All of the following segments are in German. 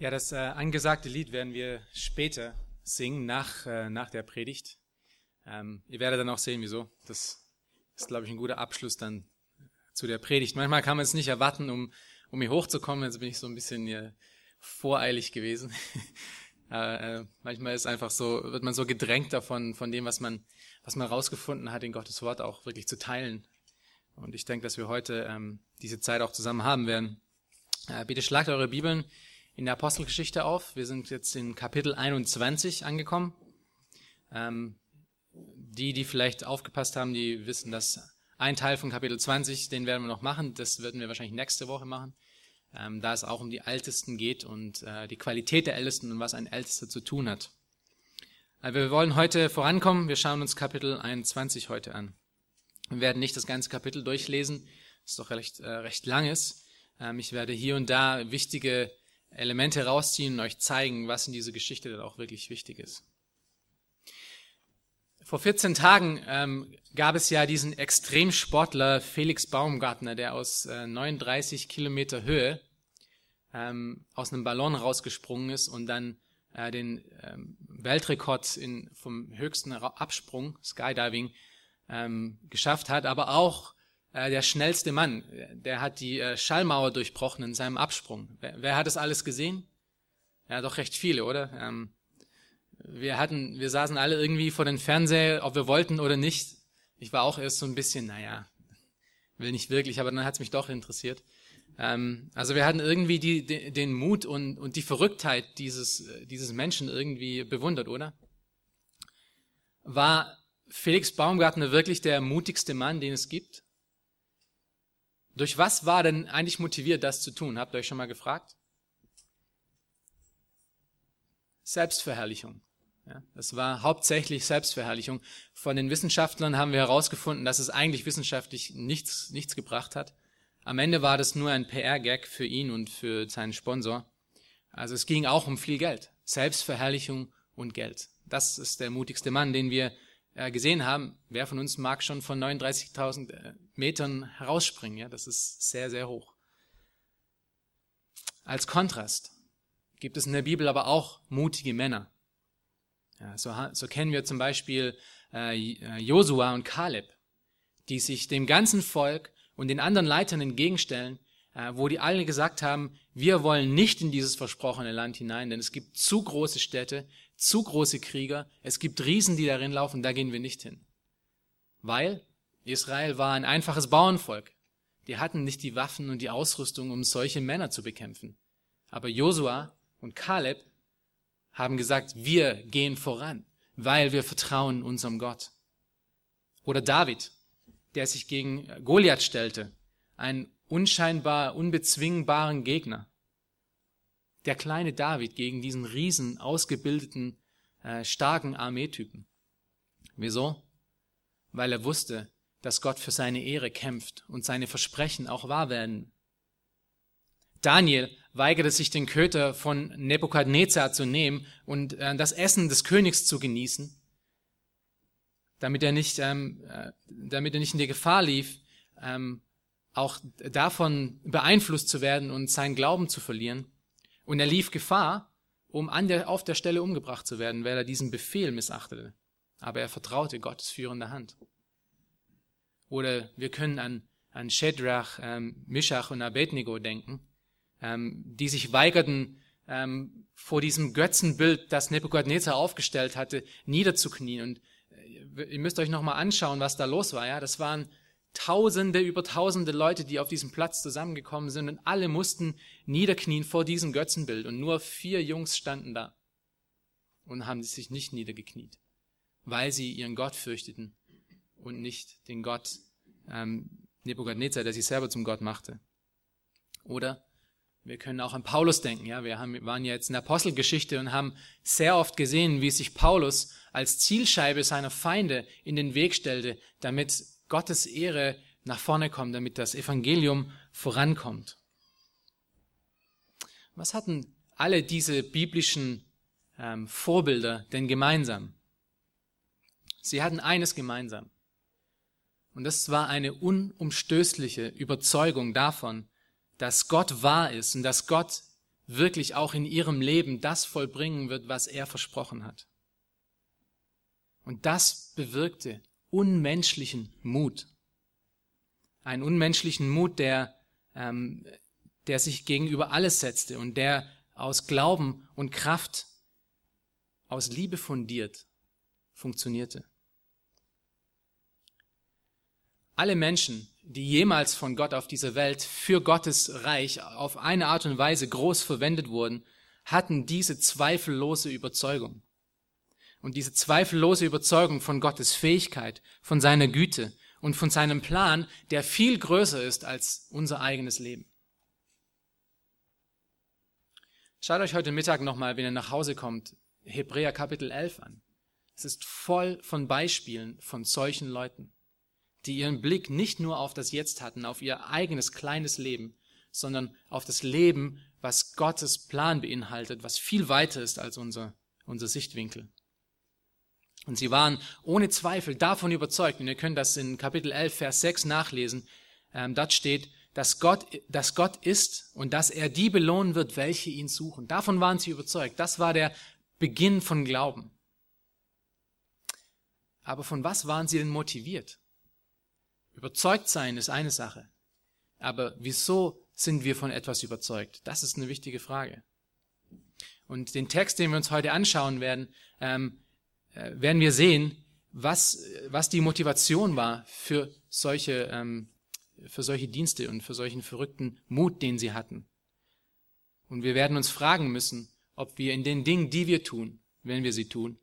Ja, das äh, angesagte Lied werden wir später singen, nach, äh, nach der Predigt. Ähm, ihr werdet dann auch sehen, wieso. Das ist, glaube ich, ein guter Abschluss dann zu der Predigt. Manchmal kann man es nicht erwarten, um, um hier hochzukommen. Jetzt bin ich so ein bisschen hier voreilig gewesen. äh, manchmal ist einfach so, wird man so gedrängt davon, von dem, was man, was man rausgefunden hat, in Gottes Wort auch wirklich zu teilen. Und ich denke, dass wir heute ähm, diese Zeit auch zusammen haben werden. Äh, bitte schlagt eure Bibeln in der Apostelgeschichte auf. Wir sind jetzt in Kapitel 21 angekommen. Ähm, die, die vielleicht aufgepasst haben, die wissen, dass ein Teil von Kapitel 20, den werden wir noch machen. Das werden wir wahrscheinlich nächste Woche machen. Ähm, da es auch um die Ältesten geht und äh, die Qualität der Ältesten und was ein Ältester zu tun hat. Aber wir wollen heute vorankommen. Wir schauen uns Kapitel 21 heute an. Wir werden nicht das ganze Kapitel durchlesen, das doch recht, äh, recht lang ist. Ähm, ich werde hier und da wichtige Elemente rausziehen und euch zeigen, was in dieser Geschichte dann auch wirklich wichtig ist. Vor 14 Tagen ähm, gab es ja diesen Extremsportler Felix Baumgartner, der aus äh, 39 Kilometer Höhe ähm, aus einem Ballon rausgesprungen ist und dann äh, den ähm, Weltrekord in, vom höchsten Absprung, Skydiving, ähm, geschafft hat, aber auch der schnellste Mann, der hat die äh, Schallmauer durchbrochen in seinem Absprung. Wer, wer, hat das alles gesehen? Ja, doch recht viele, oder? Ähm, wir hatten, wir saßen alle irgendwie vor den Fernseher, ob wir wollten oder nicht. Ich war auch erst so ein bisschen, naja, will nicht wirklich, aber dann hat es mich doch interessiert. Ähm, also wir hatten irgendwie die, die, den Mut und, und die Verrücktheit dieses, dieses Menschen irgendwie bewundert, oder? War Felix Baumgartner wirklich der mutigste Mann, den es gibt? Durch was war denn eigentlich motiviert, das zu tun? Habt ihr euch schon mal gefragt? Selbstverherrlichung. Ja, das war hauptsächlich Selbstverherrlichung. Von den Wissenschaftlern haben wir herausgefunden, dass es eigentlich wissenschaftlich nichts, nichts gebracht hat. Am Ende war das nur ein PR-Gag für ihn und für seinen Sponsor. Also es ging auch um viel Geld. Selbstverherrlichung und Geld. Das ist der mutigste Mann, den wir äh, gesehen haben, wer von uns mag schon von 39.000 äh, Metern herausspringen? Ja, das ist sehr, sehr hoch. Als Kontrast gibt es in der Bibel aber auch mutige Männer. Ja, so, so kennen wir zum Beispiel äh, äh, Josua und Kaleb, die sich dem ganzen Volk und den anderen Leitern entgegenstellen, wo die alle gesagt haben, wir wollen nicht in dieses versprochene Land hinein, denn es gibt zu große Städte, zu große Krieger, es gibt Riesen, die darin laufen, da gehen wir nicht hin. Weil Israel war ein einfaches Bauernvolk. Die hatten nicht die Waffen und die Ausrüstung, um solche Männer zu bekämpfen. Aber Josua und Kaleb haben gesagt, wir gehen voran, weil wir vertrauen unserem Gott. Oder David, der sich gegen Goliath stellte, einen unscheinbar unbezwingbaren Gegner der kleine David gegen diesen riesen, ausgebildeten, äh, starken Armeetypen. Wieso? Weil er wusste, dass Gott für seine Ehre kämpft und seine Versprechen auch wahr werden. Daniel weigerte sich, den Köter von Nebukadnezar zu nehmen und äh, das Essen des Königs zu genießen, damit er nicht, ähm, äh, damit er nicht in die Gefahr lief, ähm, auch davon beeinflusst zu werden und seinen Glauben zu verlieren. Und er lief Gefahr, um an der, auf der Stelle umgebracht zu werden, weil er diesen Befehl missachtete. Aber er vertraute Gottes führender Hand. Oder wir können an, an Shedrach, ähm, Mishach und Abednego denken, ähm, die sich weigerten, ähm, vor diesem Götzenbild, das Nebuchadnezzar aufgestellt hatte, niederzuknien. Und äh, ihr müsst euch nochmal anschauen, was da los war. Ja, das waren Tausende über Tausende Leute, die auf diesem Platz zusammengekommen sind und alle mussten niederknien vor diesem Götzenbild und nur vier Jungs standen da und haben sich nicht niedergekniet, weil sie ihren Gott fürchteten und nicht den Gott ähm, Nebuchadnezzar, der sich selber zum Gott machte. Oder wir können auch an Paulus denken. Ja, wir haben, waren ja jetzt in der Apostelgeschichte und haben sehr oft gesehen, wie sich Paulus als Zielscheibe seiner Feinde in den Weg stellte, damit Gottes Ehre nach vorne kommt, damit das Evangelium vorankommt. Was hatten alle diese biblischen ähm, Vorbilder denn gemeinsam? Sie hatten eines gemeinsam. Und das war eine unumstößliche Überzeugung davon, dass Gott wahr ist und dass Gott wirklich auch in ihrem Leben das vollbringen wird, was er versprochen hat. Und das bewirkte unmenschlichen Mut. Einen unmenschlichen Mut, der, ähm, der sich gegenüber alles setzte und der aus Glauben und Kraft, aus Liebe fundiert, funktionierte. Alle Menschen, die jemals von Gott auf dieser Welt für Gottes Reich auf eine Art und Weise groß verwendet wurden, hatten diese zweifellose Überzeugung. Und diese zweifellose Überzeugung von Gottes Fähigkeit, von seiner Güte und von seinem Plan, der viel größer ist als unser eigenes Leben. Schaut euch heute Mittag nochmal, wenn ihr nach Hause kommt, Hebräer Kapitel 11 an. Es ist voll von Beispielen von solchen Leuten, die ihren Blick nicht nur auf das Jetzt hatten, auf ihr eigenes kleines Leben, sondern auf das Leben, was Gottes Plan beinhaltet, was viel weiter ist als unser, unser Sichtwinkel. Und sie waren ohne Zweifel davon überzeugt, und ihr könnt das in Kapitel 11, Vers 6 nachlesen, ähm, dort steht, dass Gott, dass Gott ist und dass er die belohnen wird, welche ihn suchen. Davon waren sie überzeugt. Das war der Beginn von Glauben. Aber von was waren sie denn motiviert? Überzeugt sein ist eine Sache. Aber wieso sind wir von etwas überzeugt? Das ist eine wichtige Frage. Und den Text, den wir uns heute anschauen werden, ähm, äh, werden wir sehen, was, was die Motivation war für solche ähm, für solche Dienste und für solchen verrückten Mut, den sie hatten. Und wir werden uns fragen müssen, ob wir in den Dingen, die wir tun, wenn wir sie tun,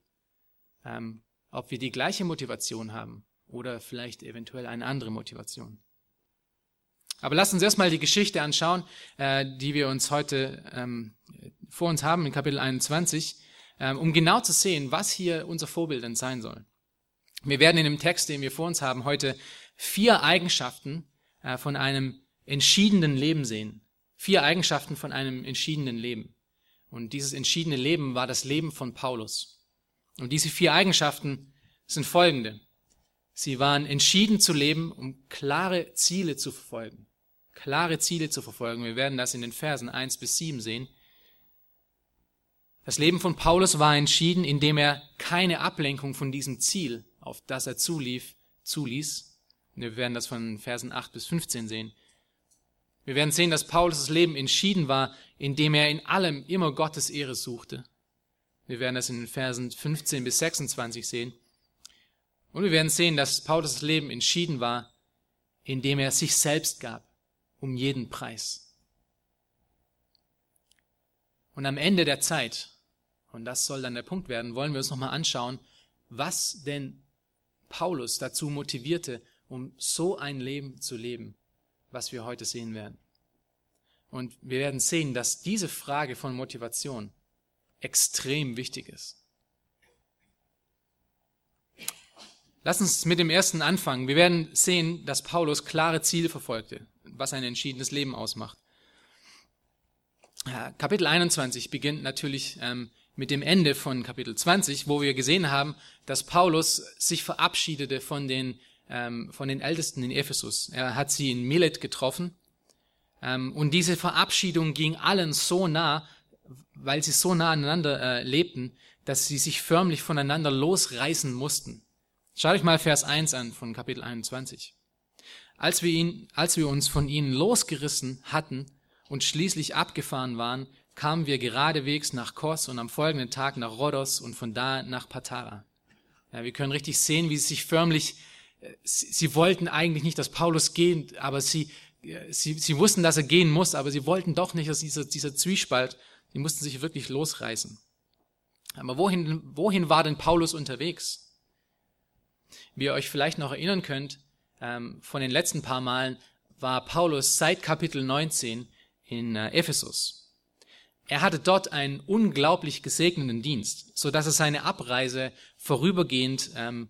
ähm, ob wir die gleiche Motivation haben oder vielleicht eventuell eine andere Motivation. Aber lasst uns erstmal die Geschichte anschauen, äh, die wir uns heute ähm, vor uns haben in Kapitel 21, ähm, um genau zu sehen, was hier unser Vorbild denn sein soll. Wir werden in dem Text, den wir vor uns haben, heute vier Eigenschaften äh, von einem entschiedenen Leben sehen. Vier Eigenschaften von einem entschiedenen Leben. Und dieses entschiedene Leben war das Leben von Paulus. Und diese vier Eigenschaften sind folgende. Sie waren entschieden zu leben, um klare Ziele zu verfolgen. Klare Ziele zu verfolgen. Wir werden das in den Versen eins bis sieben sehen. Das Leben von Paulus war entschieden, indem er keine Ablenkung von diesem Ziel, auf das er zulief, zuließ. Wir werden das von Versen 8 bis 15 sehen. Wir werden sehen, dass Paulus' Leben entschieden war, indem er in allem immer Gottes Ehre suchte. Wir werden das in den Versen 15 bis 26 sehen. Und wir werden sehen, dass Paulus' Leben entschieden war, indem er sich selbst gab, um jeden Preis. Und am Ende der Zeit, und das soll dann der Punkt werden, wollen wir uns nochmal anschauen, was denn Paulus dazu motivierte, um so ein Leben zu leben, was wir heute sehen werden. Und wir werden sehen, dass diese Frage von Motivation extrem wichtig ist. Lass uns mit dem ersten anfangen. Wir werden sehen, dass Paulus klare Ziele verfolgte, was ein entschiedenes Leben ausmacht. Kapitel 21 beginnt natürlich ähm, mit dem Ende von Kapitel 20, wo wir gesehen haben, dass Paulus sich verabschiedete von den ähm, von den Ältesten in Ephesus. Er hat sie in Milet getroffen. Ähm, und diese Verabschiedung ging allen so nah, weil sie so nah aneinander äh, lebten, dass sie sich förmlich voneinander losreißen mussten. Schaut euch mal Vers 1 an von Kapitel 21. Als wir, ihn, als wir uns von ihnen losgerissen hatten und schließlich abgefahren waren, kamen wir geradewegs nach Kos und am folgenden Tag nach Rhodos und von da nach Patara. Ja, wir können richtig sehen, wie sie sich förmlich sie, sie wollten eigentlich nicht, dass Paulus geht, aber sie, sie, sie wussten, dass er gehen muss, aber sie wollten doch nicht, dass dieser, dieser Zwiespalt, die mussten sich wirklich losreißen. Aber wohin, wohin war denn Paulus unterwegs? Wie ihr euch vielleicht noch erinnern könnt, ähm, von den letzten paar Malen war Paulus seit Kapitel 19 in äh, Ephesus. Er hatte dort einen unglaublich gesegneten Dienst, so dass er seine Abreise vorübergehend ähm,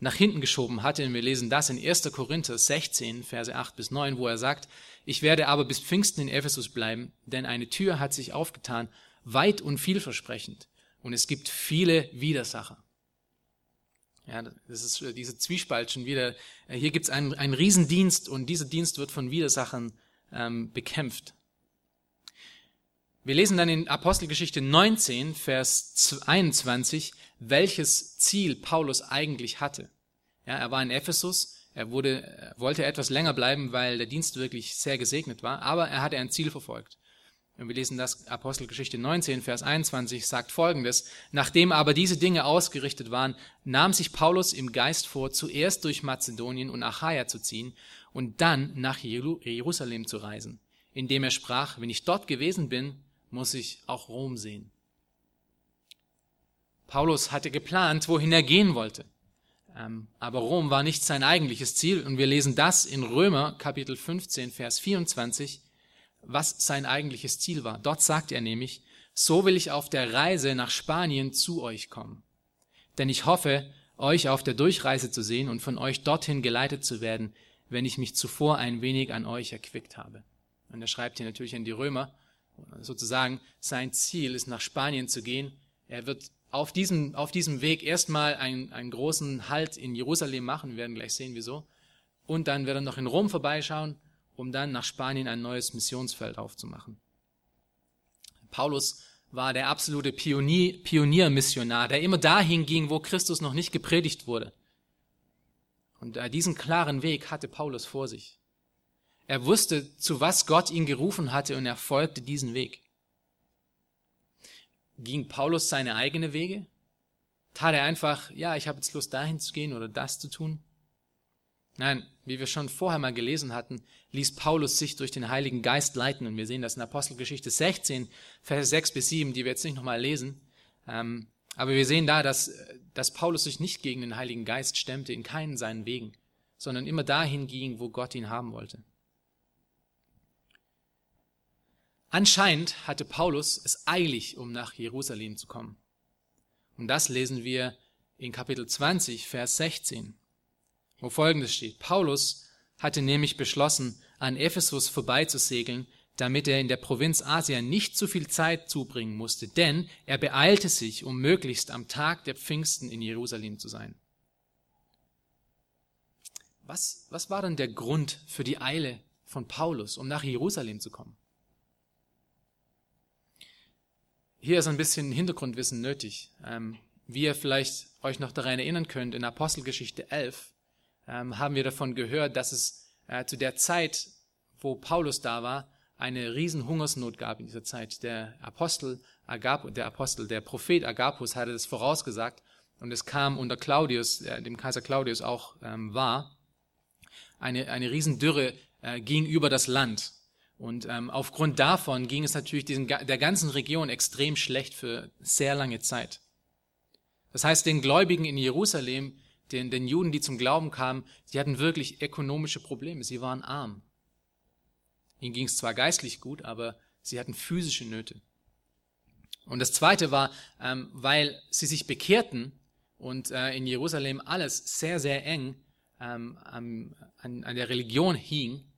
nach hinten geschoben hatte. Und wir lesen das in 1. Korinther 16, Verse 8 bis 9, wo er sagt, ich werde aber bis Pfingsten in Ephesus bleiben, denn eine Tür hat sich aufgetan, weit und vielversprechend. Und es gibt viele Widersacher. Ja, das ist diese Zwiespalt schon wieder. Hier gibt es einen, einen Riesendienst und dieser Dienst wird von Widersachern ähm, bekämpft. Wir lesen dann in Apostelgeschichte 19, Vers 21, welches Ziel Paulus eigentlich hatte. Ja, er war in Ephesus, er wurde, wollte etwas länger bleiben, weil der Dienst wirklich sehr gesegnet war, aber er hatte ein Ziel verfolgt. Und wir lesen das Apostelgeschichte 19, Vers 21, sagt folgendes. Nachdem aber diese Dinge ausgerichtet waren, nahm sich Paulus im Geist vor, zuerst durch Mazedonien und Achaia zu ziehen und dann nach Jerusalem zu reisen, indem er sprach, wenn ich dort gewesen bin, muss ich auch Rom sehen. Paulus hatte geplant, wohin er gehen wollte. Ähm, aber Rom war nicht sein eigentliches Ziel und wir lesen das in Römer Kapitel 15, Vers 24 was sein eigentliches Ziel war. Dort sagt er nämlich, so will ich auf der Reise nach Spanien zu euch kommen. Denn ich hoffe, euch auf der Durchreise zu sehen und von euch dorthin geleitet zu werden, wenn ich mich zuvor ein wenig an euch erquickt habe. Und er schreibt hier natürlich an die Römer, sozusagen, sein Ziel ist nach Spanien zu gehen. Er wird auf diesem, auf diesem Weg erstmal einen, einen großen Halt in Jerusalem machen, wir werden gleich sehen, wieso. Und dann wird er noch in Rom vorbeischauen um dann nach Spanien ein neues Missionsfeld aufzumachen. Paulus war der absolute Pionier, Pioniermissionar, der immer dahin ging, wo Christus noch nicht gepredigt wurde. Und diesen klaren Weg hatte Paulus vor sich. Er wusste, zu was Gott ihn gerufen hatte und er folgte diesen Weg. Ging Paulus seine eigene Wege? Tat er einfach, ja, ich habe jetzt Lust dahin zu gehen oder das zu tun? Nein, wie wir schon vorher mal gelesen hatten, ließ Paulus sich durch den Heiligen Geist leiten. Und wir sehen das in Apostelgeschichte 16, Vers 6 bis 7, die wir jetzt nicht nochmal lesen. Ähm, aber wir sehen da, dass, dass Paulus sich nicht gegen den Heiligen Geist stemmte, in keinen seinen Wegen, sondern immer dahin ging, wo Gott ihn haben wollte. Anscheinend hatte Paulus es eilig, um nach Jerusalem zu kommen. Und das lesen wir in Kapitel 20, Vers 16 wo folgendes steht. Paulus hatte nämlich beschlossen, an Ephesus vorbeizusegeln, damit er in der Provinz Asien nicht zu viel Zeit zubringen musste, denn er beeilte sich, um möglichst am Tag der Pfingsten in Jerusalem zu sein. Was, was war denn der Grund für die Eile von Paulus, um nach Jerusalem zu kommen? Hier ist ein bisschen Hintergrundwissen nötig. Ähm, wie ihr vielleicht euch noch daran erinnern könnt, in Apostelgeschichte 11 ähm, haben wir davon gehört, dass es äh, zu der Zeit, wo Paulus da war, eine riesen Hungersnot gab in dieser Zeit. Der Apostel Agap, der Apostel, der Prophet Agapus hatte das vorausgesagt und es kam unter Claudius, äh, dem Kaiser Claudius auch ähm, war, eine, eine Riesendürre äh, ging über das Land. Und ähm, aufgrund davon ging es natürlich diesen, der ganzen Region extrem schlecht für sehr lange Zeit. Das heißt, den Gläubigen in Jerusalem den, den Juden, die zum Glauben kamen, die hatten wirklich ökonomische Probleme. Sie waren arm. Ihnen ging es zwar geistlich gut, aber sie hatten physische Nöte. Und das Zweite war, ähm, weil sie sich bekehrten und äh, in Jerusalem alles sehr, sehr eng ähm, an, an der Religion hing,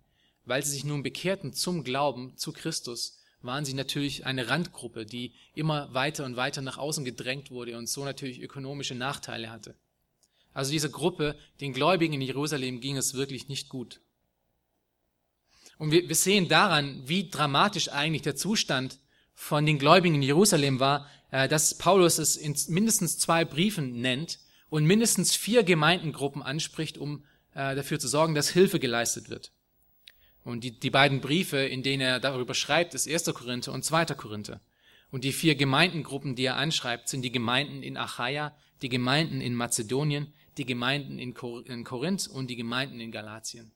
weil sie sich nun bekehrten zum Glauben, zu Christus, waren sie natürlich eine Randgruppe, die immer weiter und weiter nach außen gedrängt wurde und so natürlich ökonomische Nachteile hatte. Also diese Gruppe, den Gläubigen in Jerusalem ging es wirklich nicht gut. Und wir, wir sehen daran, wie dramatisch eigentlich der Zustand von den Gläubigen in Jerusalem war, äh, dass Paulus es in mindestens zwei Briefen nennt und mindestens vier Gemeindengruppen anspricht, um äh, dafür zu sorgen, dass Hilfe geleistet wird. Und die, die beiden Briefe, in denen er darüber schreibt, ist 1. Korinther und 2. Korinther. Und die vier Gemeindengruppen, die er anschreibt, sind die Gemeinden in Achaia, die Gemeinden in Mazedonien, die Gemeinden in Korinth und die Gemeinden in Galatien.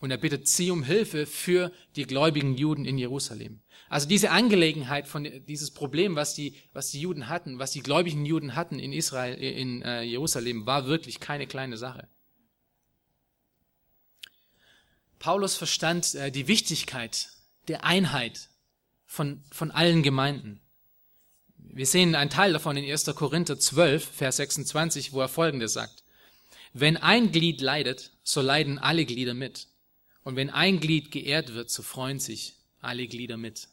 Und er bittet sie um Hilfe für die gläubigen Juden in Jerusalem. Also diese Angelegenheit von dieses Problem, was die, was die Juden hatten, was die gläubigen Juden hatten in Israel, in äh, Jerusalem, war wirklich keine kleine Sache. Paulus verstand äh, die Wichtigkeit der Einheit von, von allen Gemeinden. Wir sehen einen Teil davon in 1. Korinther 12, Vers 26, wo er Folgendes sagt. Wenn ein Glied leidet, so leiden alle Glieder mit. Und wenn ein Glied geehrt wird, so freuen sich alle Glieder mit.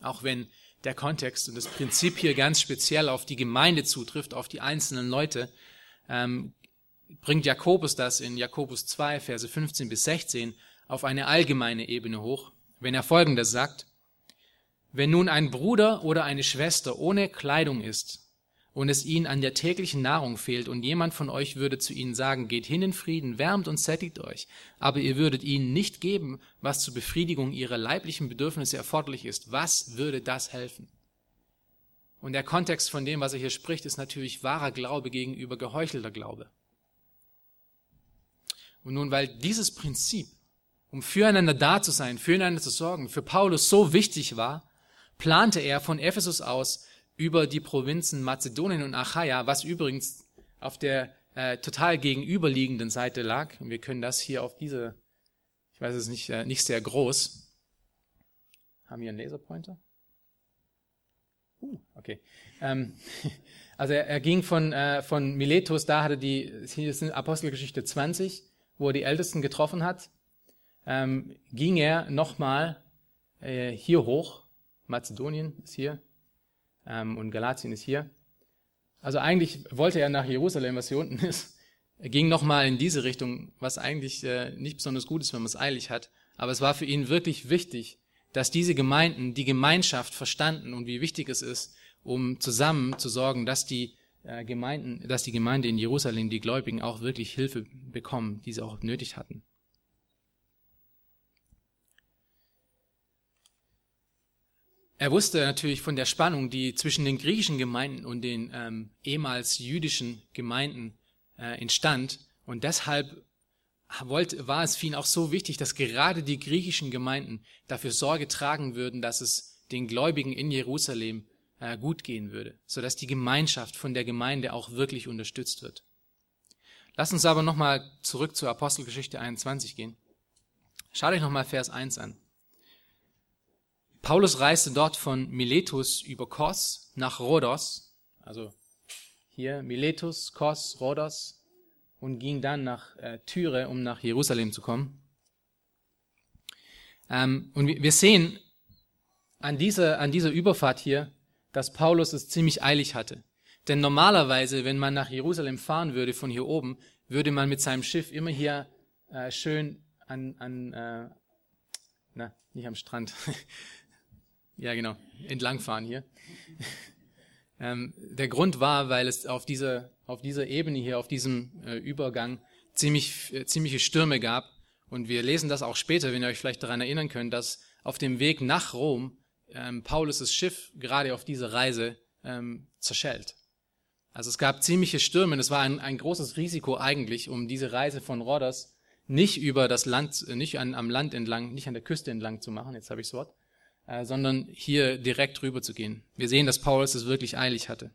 Auch wenn der Kontext und das Prinzip hier ganz speziell auf die Gemeinde zutrifft, auf die einzelnen Leute, ähm, bringt Jakobus das in Jakobus 2, Verse 15 bis 16 auf eine allgemeine Ebene hoch, wenn er Folgendes sagt. Wenn nun ein Bruder oder eine Schwester ohne Kleidung ist und es ihnen an der täglichen Nahrung fehlt und jemand von euch würde zu ihnen sagen, geht hin in Frieden, wärmt und sättigt euch, aber ihr würdet ihnen nicht geben, was zur Befriedigung ihrer leiblichen Bedürfnisse erforderlich ist, was würde das helfen? Und der Kontext von dem, was er hier spricht, ist natürlich wahrer Glaube gegenüber geheuchelter Glaube. Und nun, weil dieses Prinzip, um füreinander da zu sein, füreinander zu sorgen, für Paulus so wichtig war, plante er von Ephesus aus über die Provinzen Mazedonien und Achaia, was übrigens auf der äh, total gegenüberliegenden Seite lag. Und wir können das hier auf diese, ich weiß es nicht, äh, nicht sehr groß. Haben wir einen Laserpointer? Uh, okay. Ähm, also er, er, ging von, äh, von Miletus, da hatte die, hier ist Apostelgeschichte 20, wo er die Ältesten getroffen hat, ähm, ging er nochmal äh, hier hoch Mazedonien ist hier ähm, und Galatien ist hier. Also eigentlich wollte er nach Jerusalem, was hier unten ist. Er ging nochmal in diese Richtung, was eigentlich äh, nicht besonders gut ist, wenn man es eilig hat. Aber es war für ihn wirklich wichtig, dass diese Gemeinden die Gemeinschaft verstanden und wie wichtig es ist, um zusammen zu sorgen, dass die Gemeinden, dass die Gemeinde in Jerusalem, die Gläubigen auch wirklich Hilfe bekommen, die sie auch nötig hatten. Er wusste natürlich von der Spannung, die zwischen den griechischen Gemeinden und den ähm, ehemals jüdischen Gemeinden äh, entstand. Und deshalb wollte, war es für ihn auch so wichtig, dass gerade die griechischen Gemeinden dafür Sorge tragen würden, dass es den Gläubigen in Jerusalem äh, gut gehen würde, sodass die Gemeinschaft von der Gemeinde auch wirklich unterstützt wird. Lass uns aber nochmal zurück zur Apostelgeschichte 21 gehen. Schaut euch nochmal Vers 1 an. Paulus reiste dort von Miletus über Kos nach Rhodos, also hier Miletus, Kos, Rhodos und ging dann nach äh, Tyre, um nach Jerusalem zu kommen. Ähm, und wir sehen an dieser, an dieser Überfahrt hier, dass Paulus es ziemlich eilig hatte. Denn normalerweise, wenn man nach Jerusalem fahren würde von hier oben, würde man mit seinem Schiff immer hier äh, schön an, an äh, na, nicht am Strand, Ja, genau. Entlangfahren hier. ähm, der Grund war, weil es auf dieser, auf dieser Ebene hier, auf diesem äh, Übergang ziemlich, äh, ziemliche Stürme gab. Und wir lesen das auch später, wenn ihr euch vielleicht daran erinnern könnt, dass auf dem Weg nach Rom ähm, Paulus' Schiff gerade auf dieser Reise ähm, zerschellt. Also es gab ziemliche Stürme. Es war ein, ein großes Risiko eigentlich, um diese Reise von Rhodos nicht über das Land, nicht an, am Land entlang, nicht an der Küste entlang zu machen. Jetzt habe ich das Wort, äh, sondern hier direkt rüber zu gehen. Wir sehen, dass Paulus es wirklich eilig hatte.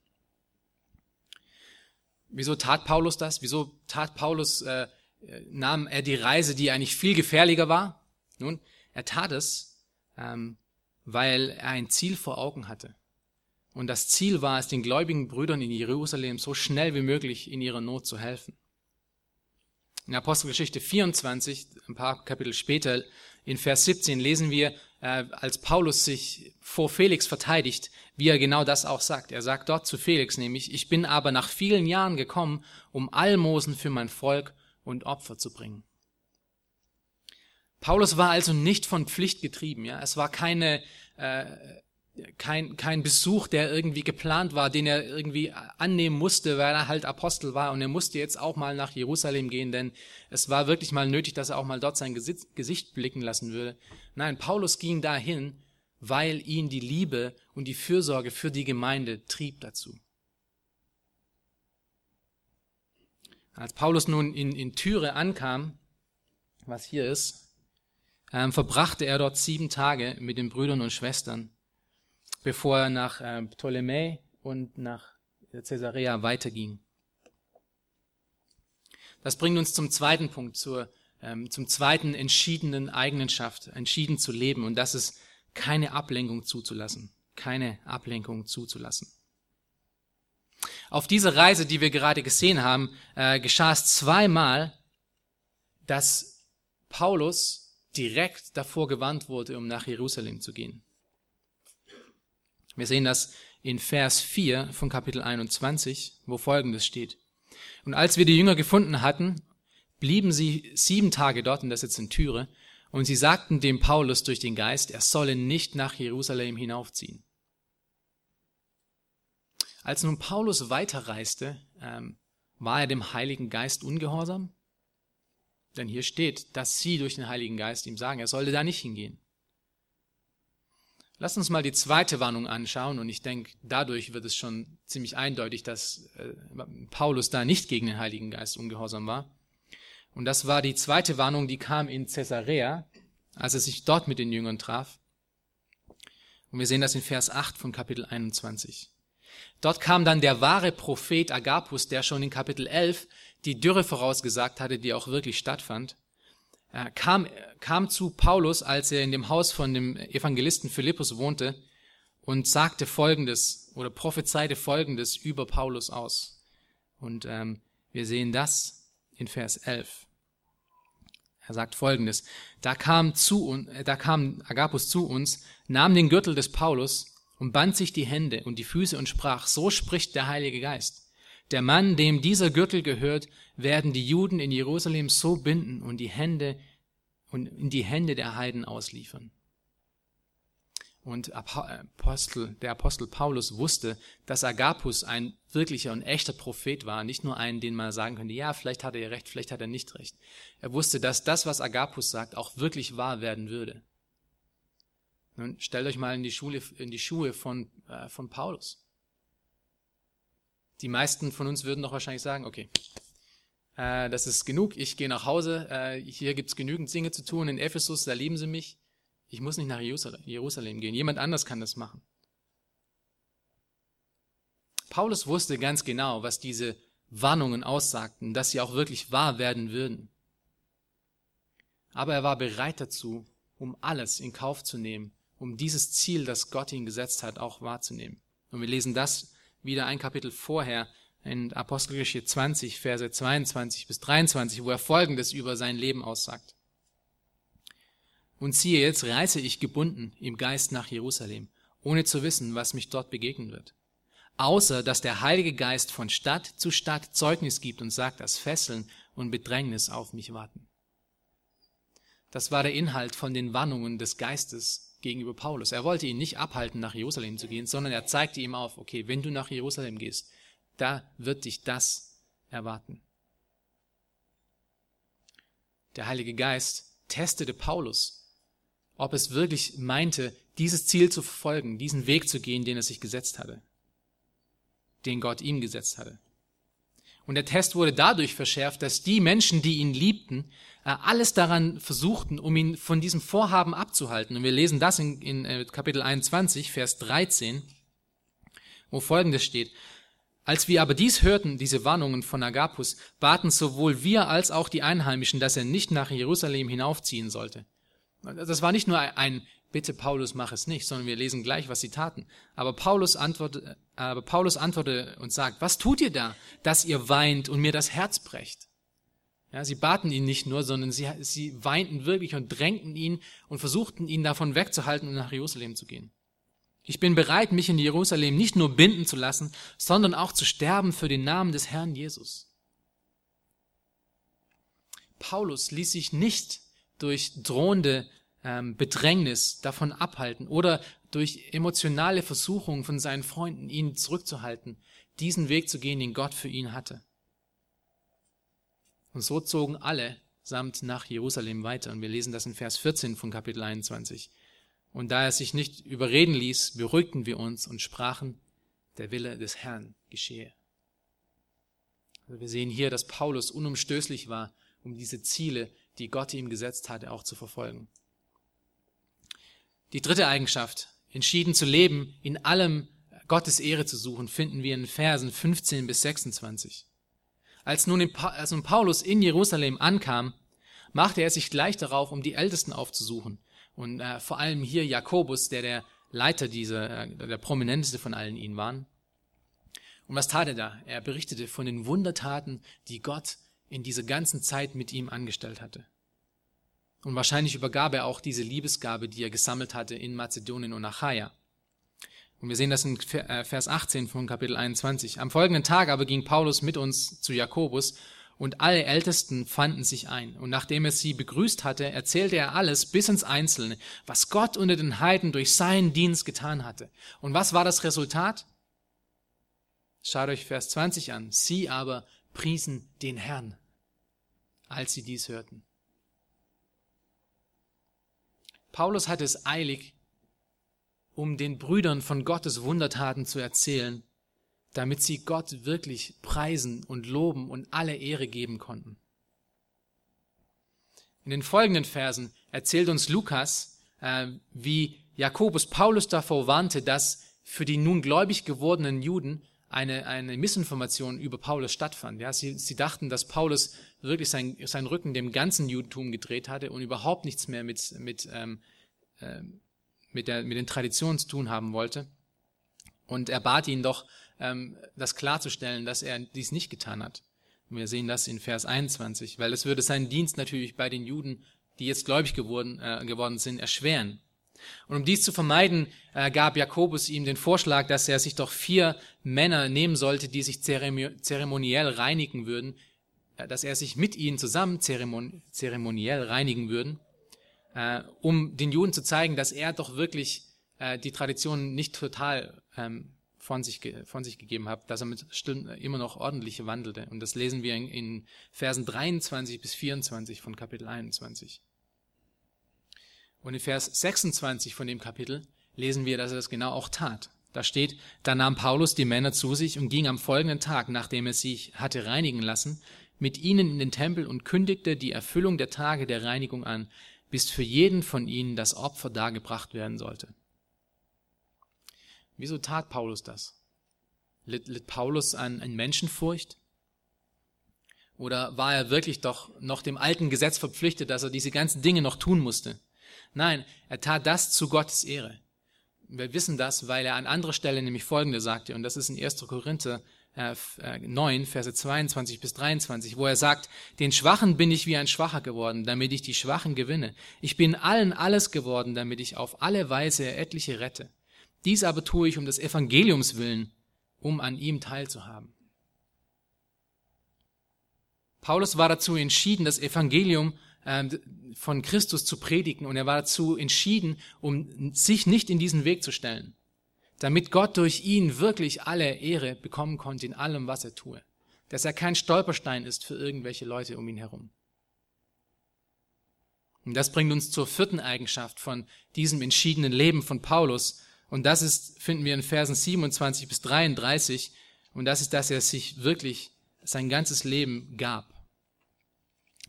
Wieso tat Paulus das? Wieso tat Paulus, äh, nahm er die Reise, die eigentlich viel gefährlicher war? Nun, er tat es, ähm, weil er ein Ziel vor Augen hatte. Und das Ziel war es, den gläubigen Brüdern in Jerusalem so schnell wie möglich in ihrer Not zu helfen. In Apostelgeschichte 24, ein paar Kapitel später, in Vers 17 lesen wir, äh, als Paulus sich vor Felix verteidigt, wie er genau das auch sagt. Er sagt dort zu Felix nämlich, ich bin aber nach vielen Jahren gekommen, um Almosen für mein Volk und Opfer zu bringen. Paulus war also nicht von Pflicht getrieben. Ja, es war keine äh, kein, kein Besuch, der irgendwie geplant war, den er irgendwie annehmen musste, weil er halt Apostel war und er musste jetzt auch mal nach Jerusalem gehen, denn es war wirklich mal nötig, dass er auch mal dort sein Gesicht blicken lassen würde. Nein, Paulus ging dahin, weil ihn die Liebe und die Fürsorge für die Gemeinde trieb dazu. Als Paulus nun in, in Tyre ankam, was hier ist, ähm, verbrachte er dort sieben Tage mit den Brüdern und Schwestern bevor er nach äh, Ptolemä und nach Caesarea weiterging. Das bringt uns zum zweiten Punkt, zur, ähm, zum zweiten entschiedenen Eigenschaft, entschieden zu leben. Und das ist keine Ablenkung zuzulassen. Keine Ablenkung zuzulassen. Auf dieser Reise, die wir gerade gesehen haben, äh, geschah es zweimal, dass Paulus direkt davor gewarnt wurde, um nach Jerusalem zu gehen. Wir sehen das in Vers 4 von Kapitel 21, wo Folgendes steht. Und als wir die Jünger gefunden hatten, blieben sie sieben Tage dort, und das jetzt in Türe, Und sie sagten dem Paulus durch den Geist, er solle nicht nach Jerusalem hinaufziehen. Als nun Paulus weiterreiste, ähm, war er dem Heiligen Geist ungehorsam? Denn hier steht, dass sie durch den Heiligen Geist ihm sagen, er sollte da nicht hingehen. Lass uns mal die zweite Warnung anschauen und ich denke, dadurch wird es schon ziemlich eindeutig, dass äh, Paulus da nicht gegen den Heiligen Geist ungehorsam war. Und das war die zweite Warnung, die kam in Caesarea, als er sich dort mit den Jüngern traf. Und wir sehen das in Vers 8 von Kapitel 21. Dort kam dann der wahre Prophet Agapus, der schon in Kapitel 11 die Dürre vorausgesagt hatte, die auch wirklich stattfand. Er kam, kam zu Paulus, als er in dem Haus von dem Evangelisten Philippus wohnte und sagte Folgendes oder prophezeite Folgendes über Paulus aus. Und ähm, wir sehen das in Vers 11. Er sagt Folgendes. Da kam, zu, äh, da kam Agapus zu uns, nahm den Gürtel des Paulus und band sich die Hände und die Füße und sprach, so spricht der Heilige Geist. Der Mann, dem dieser Gürtel gehört, werden die Juden in Jerusalem so binden und die Hände und in die Hände der Heiden ausliefern. Und Apostel, der Apostel Paulus wusste, dass Agapus ein wirklicher und echter Prophet war, nicht nur einen, den man sagen könnte, ja, vielleicht hat er recht, vielleicht hat er nicht recht. Er wusste, dass das, was Agapus sagt, auch wirklich wahr werden würde. Nun stellt euch mal in die, Schule, in die Schuhe von, äh, von Paulus. Die meisten von uns würden doch wahrscheinlich sagen, okay, äh, das ist genug, ich gehe nach Hause, äh, hier gibt's genügend Dinge zu tun, in Ephesus, da lieben sie mich, ich muss nicht nach Jerusalem gehen, jemand anders kann das machen. Paulus wusste ganz genau, was diese Warnungen aussagten, dass sie auch wirklich wahr werden würden. Aber er war bereit dazu, um alles in Kauf zu nehmen, um dieses Ziel, das Gott ihn gesetzt hat, auch wahrzunehmen. Und wir lesen das wieder ein Kapitel vorher in Apostelgeschichte 20, Verse 22 bis 23, wo er Folgendes über sein Leben aussagt. Und siehe, jetzt reise ich gebunden im Geist nach Jerusalem, ohne zu wissen, was mich dort begegnen wird. Außer, dass der Heilige Geist von Stadt zu Stadt Zeugnis gibt und sagt, dass Fesseln und Bedrängnis auf mich warten. Das war der Inhalt von den Warnungen des Geistes gegenüber Paulus. Er wollte ihn nicht abhalten, nach Jerusalem zu gehen, sondern er zeigte ihm auf, okay, wenn du nach Jerusalem gehst, da wird dich das erwarten. Der Heilige Geist testete Paulus, ob es wirklich meinte, dieses Ziel zu verfolgen, diesen Weg zu gehen, den er sich gesetzt hatte, den Gott ihm gesetzt hatte. Und der Test wurde dadurch verschärft, dass die Menschen, die ihn liebten, äh, alles daran versuchten, um ihn von diesem Vorhaben abzuhalten. Und wir lesen das in, in äh, Kapitel 21, Vers 13, wo Folgendes steht. Als wir aber dies hörten, diese Warnungen von Agapus, baten sowohl wir als auch die Einheimischen, dass er nicht nach Jerusalem hinaufziehen sollte. Das war nicht nur ein Bitte Paulus, mach es nicht, sondern wir lesen gleich, was sie taten. Aber Paulus antwortet, aber Paulus antwortet und sagt, was tut ihr da, dass ihr weint und mir das Herz brecht? Ja, sie baten ihn nicht nur, sondern sie, sie weinten wirklich und drängten ihn und versuchten ihn davon wegzuhalten und nach Jerusalem zu gehen. Ich bin bereit, mich in Jerusalem nicht nur binden zu lassen, sondern auch zu sterben für den Namen des Herrn Jesus. Paulus ließ sich nicht durch drohende ähm, Bedrängnis davon abhalten oder durch emotionale Versuchungen von seinen Freunden, ihn zurückzuhalten, diesen Weg zu gehen, den Gott für ihn hatte. Und so zogen alle samt nach Jerusalem weiter. Und wir lesen das in Vers 14 von Kapitel 21. Und da er sich nicht überreden ließ, beruhigten wir uns und sprachen, der Wille des Herrn geschehe. Also wir sehen hier, dass Paulus unumstößlich war, um diese Ziele, die Gott ihm gesetzt hatte, auch zu verfolgen. Die dritte Eigenschaft, entschieden zu leben, in allem Gottes Ehre zu suchen, finden wir in Versen 15 bis 26. Als nun, als nun Paulus in Jerusalem ankam, machte er sich gleich darauf, um die Ältesten aufzusuchen. Und äh, vor allem hier Jakobus, der der Leiter dieser, äh, der prominenteste von allen ihnen waren. Und was tat er da? Er berichtete von den Wundertaten, die Gott in dieser ganzen Zeit mit ihm angestellt hatte. Und wahrscheinlich übergab er auch diese Liebesgabe, die er gesammelt hatte in Mazedonien und Achaia. Und wir sehen das in äh, Vers 18 von Kapitel 21. Am folgenden Tag aber ging Paulus mit uns zu Jakobus und alle Ältesten fanden sich ein. Und nachdem er sie begrüßt hatte, erzählte er alles bis ins Einzelne, was Gott unter den Heiden durch seinen Dienst getan hatte. Und was war das Resultat? Schaut euch Vers 20 an. Sie aber priesen den Herrn, als sie dies hörten. Paulus hatte es eilig, um den Brüdern von Gottes Wundertaten zu erzählen, damit sie Gott wirklich preisen und loben und alle Ehre geben konnten. In den folgenden Versen erzählt uns Lukas, äh, wie Jakobus Paulus davor warnte, dass für die nun gläubig gewordenen Juden eine, eine Missinformation über Paulus stattfand. Ja, sie, sie dachten, dass Paulus wirklich sein, seinen Rücken dem ganzen Judentum gedreht hatte und überhaupt nichts mehr mit, mit, ähm, äh, mit, der, mit den Traditionen zu tun haben wollte. Und er bat ihn doch, ähm, das klarzustellen, dass er dies nicht getan hat. Und wir sehen das in Vers 21, weil es würde seinen Dienst natürlich bei den Juden, die jetzt gläubig geworden, äh, geworden sind, erschweren. Und um dies zu vermeiden, äh, gab Jakobus ihm den Vorschlag, dass er sich doch vier Männer nehmen sollte, die sich zeremoniell reinigen würden, äh, dass er sich mit ihnen zusammen zeremon zeremoniell reinigen würden, äh, um den Juden zu zeigen, dass er doch wirklich die Tradition nicht total ähm, von sich, von sich gegeben hat, dass er mit immer noch ordentlich wandelte. Und das lesen wir in, in Versen 23 bis 24 von Kapitel 21. Und in Vers 26 von dem Kapitel lesen wir, dass er das genau auch tat. Da steht, da nahm Paulus die Männer zu sich und ging am folgenden Tag, nachdem er sich hatte reinigen lassen, mit ihnen in den Tempel und kündigte die Erfüllung der Tage der Reinigung an, bis für jeden von ihnen das Opfer dargebracht werden sollte. Wieso tat Paulus das? Litt, litt Paulus an, an Menschenfurcht? Oder war er wirklich doch noch dem alten Gesetz verpflichtet, dass er diese ganzen Dinge noch tun musste? Nein, er tat das zu Gottes Ehre. Wir wissen das, weil er an anderer Stelle nämlich Folgende sagte, und das ist in 1. Korinther 9, äh, Verse 22 bis 23, wo er sagt, den Schwachen bin ich wie ein Schwacher geworden, damit ich die Schwachen gewinne. Ich bin allen alles geworden, damit ich auf alle Weise etliche rette. Dies aber tue ich um des Evangeliums willen, um an ihm teilzuhaben. Paulus war dazu entschieden, das Evangelium von Christus zu predigen und er war dazu entschieden, um sich nicht in diesen Weg zu stellen, damit Gott durch ihn wirklich alle Ehre bekommen konnte in allem, was er tue, dass er kein Stolperstein ist für irgendwelche Leute um ihn herum. Und das bringt uns zur vierten Eigenschaft von diesem entschiedenen Leben von Paulus, und das ist, finden wir in Versen 27 bis 33. Und das ist, dass er sich wirklich sein ganzes Leben gab.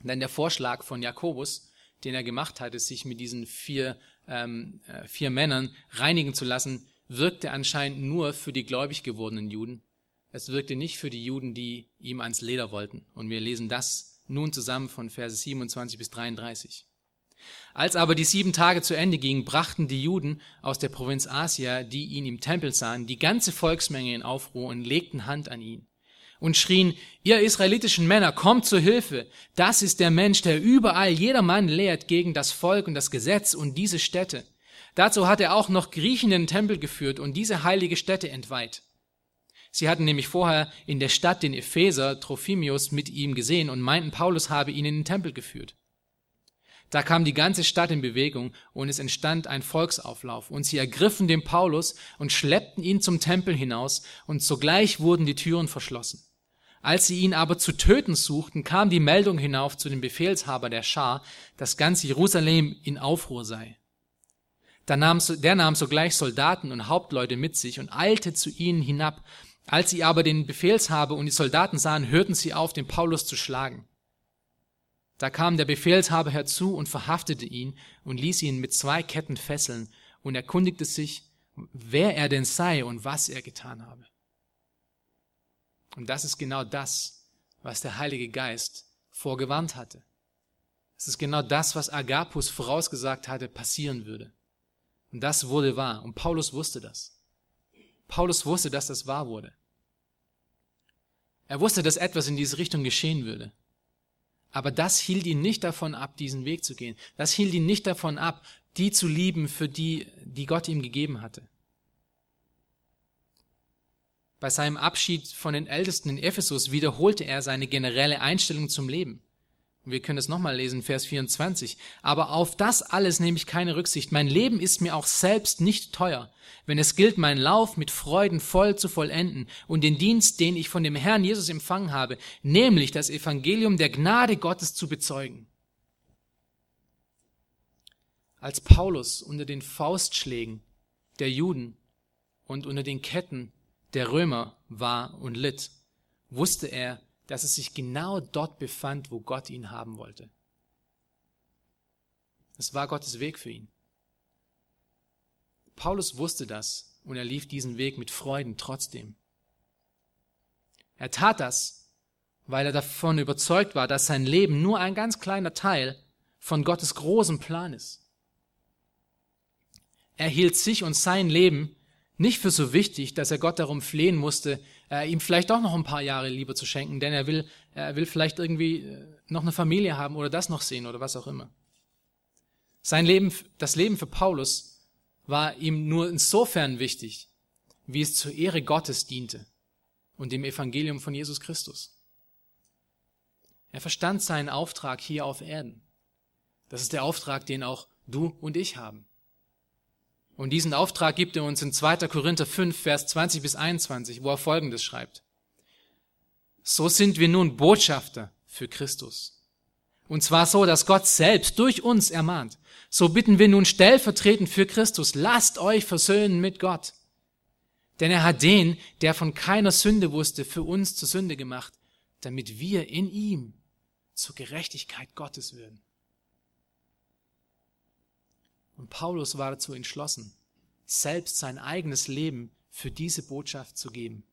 Denn der Vorschlag von Jakobus, den er gemacht hatte, sich mit diesen vier, ähm, äh, vier Männern reinigen zu lassen, wirkte anscheinend nur für die gläubig gewordenen Juden. Es wirkte nicht für die Juden, die ihm ans Leder wollten. Und wir lesen das nun zusammen von Verse 27 bis 33. Als aber die sieben Tage zu Ende gingen, brachten die Juden aus der Provinz Asia, die ihn im Tempel sahen, die ganze Volksmenge in Aufruhr und legten Hand an ihn und schrien, ihr israelitischen Männer, kommt zur Hilfe. Das ist der Mensch, der überall jedermann lehrt gegen das Volk und das Gesetz und diese Städte. Dazu hat er auch noch Griechen in den Tempel geführt und diese heilige Stätte entweiht. Sie hatten nämlich vorher in der Stadt den Epheser Trophimius mit ihm gesehen und meinten, Paulus habe ihn in den Tempel geführt. Da kam die ganze Stadt in Bewegung und es entstand ein Volksauflauf. Und sie ergriffen den Paulus und schleppten ihn zum Tempel hinaus und sogleich wurden die Türen verschlossen. Als sie ihn aber zu töten suchten, kam die Meldung hinauf zu dem Befehlshaber der Schar, dass ganz Jerusalem in Aufruhr sei. Der nahm, der nahm sogleich Soldaten und Hauptleute mit sich und eilte zu ihnen hinab. Als sie aber den Befehlshaber und die Soldaten sahen, hörten sie auf, den Paulus zu schlagen. Da kam der Befehlshaber herzu und verhaftete ihn und ließ ihn mit zwei Ketten fesseln und erkundigte sich, wer er denn sei und was er getan habe. Und das ist genau das, was der Heilige Geist vorgewarnt hatte. Es ist genau das, was Agapus vorausgesagt hatte, passieren würde. Und das wurde wahr. Und Paulus wusste das. Paulus wusste, dass das wahr wurde. Er wusste, dass etwas in diese Richtung geschehen würde. Aber das hielt ihn nicht davon ab, diesen Weg zu gehen. Das hielt ihn nicht davon ab, die zu lieben, für die, die Gott ihm gegeben hatte. Bei seinem Abschied von den Ältesten in Ephesus wiederholte er seine generelle Einstellung zum Leben. Wir können das nochmal lesen, Vers 24. Aber auf das alles nehme ich keine Rücksicht. Mein Leben ist mir auch selbst nicht teuer, wenn es gilt, meinen Lauf mit Freuden voll zu vollenden und den Dienst, den ich von dem Herrn Jesus empfangen habe, nämlich das Evangelium der Gnade Gottes zu bezeugen. Als Paulus unter den Faustschlägen der Juden und unter den Ketten der Römer war und litt, wusste er, dass er sich genau dort befand, wo Gott ihn haben wollte. Es war Gottes Weg für ihn. Paulus wusste das und er lief diesen Weg mit Freuden trotzdem. Er tat das, weil er davon überzeugt war, dass sein Leben nur ein ganz kleiner Teil von Gottes großem Plan ist. Er hielt sich und sein Leben nicht für so wichtig, dass er Gott darum flehen musste, äh, ihm vielleicht doch noch ein paar Jahre lieber zu schenken, denn er will, er will vielleicht irgendwie äh, noch eine Familie haben oder das noch sehen oder was auch immer. Sein Leben, das Leben für Paulus war ihm nur insofern wichtig, wie es zur Ehre Gottes diente und dem Evangelium von Jesus Christus. Er verstand seinen Auftrag hier auf Erden. Das ist der Auftrag, den auch du und ich haben. Und diesen Auftrag gibt er uns in 2. Korinther 5, Vers 20 bis 21, wo er Folgendes schreibt. So sind wir nun Botschafter für Christus. Und zwar so, dass Gott selbst durch uns ermahnt. So bitten wir nun stellvertretend für Christus, lasst euch versöhnen mit Gott. Denn er hat den, der von keiner Sünde wusste, für uns zur Sünde gemacht, damit wir in ihm zur Gerechtigkeit Gottes würden. Und Paulus war dazu entschlossen, selbst sein eigenes Leben für diese Botschaft zu geben,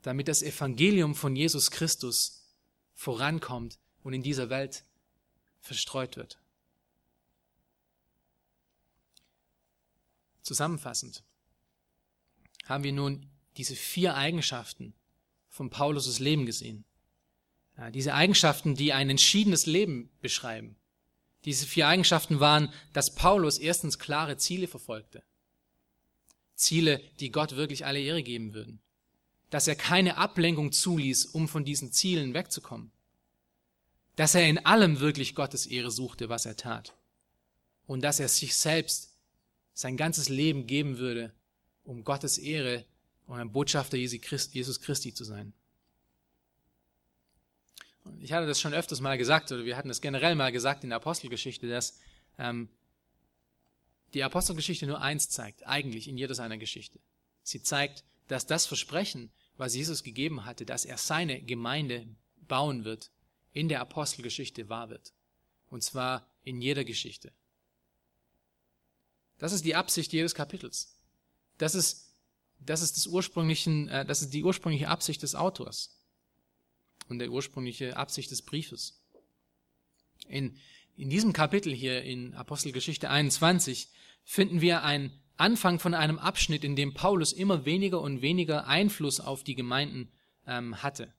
damit das Evangelium von Jesus Christus vorankommt und in dieser Welt verstreut wird. Zusammenfassend haben wir nun diese vier Eigenschaften von Paulus' Leben gesehen. Diese Eigenschaften, die ein entschiedenes Leben beschreiben. Diese vier Eigenschaften waren, dass Paulus erstens klare Ziele verfolgte. Ziele, die Gott wirklich alle Ehre geben würden. Dass er keine Ablenkung zuließ, um von diesen Zielen wegzukommen. Dass er in allem wirklich Gottes Ehre suchte, was er tat. Und dass er sich selbst sein ganzes Leben geben würde, um Gottes Ehre und ein Botschafter Jesus Christi zu sein. Ich hatte das schon öfters mal gesagt, oder wir hatten es generell mal gesagt in der Apostelgeschichte, dass ähm, die Apostelgeschichte nur eins zeigt, eigentlich in jeder seiner Geschichte. Sie zeigt, dass das Versprechen, was Jesus gegeben hatte, dass er seine Gemeinde bauen wird, in der Apostelgeschichte wahr wird. Und zwar in jeder Geschichte. Das ist die Absicht jedes Kapitels. Das ist, das ist, des ursprünglichen, äh, das ist die ursprüngliche Absicht des Autors und der ursprüngliche Absicht des Briefes. In, in diesem Kapitel hier in Apostelgeschichte 21 finden wir einen Anfang von einem Abschnitt, in dem Paulus immer weniger und weniger Einfluss auf die Gemeinden ähm, hatte.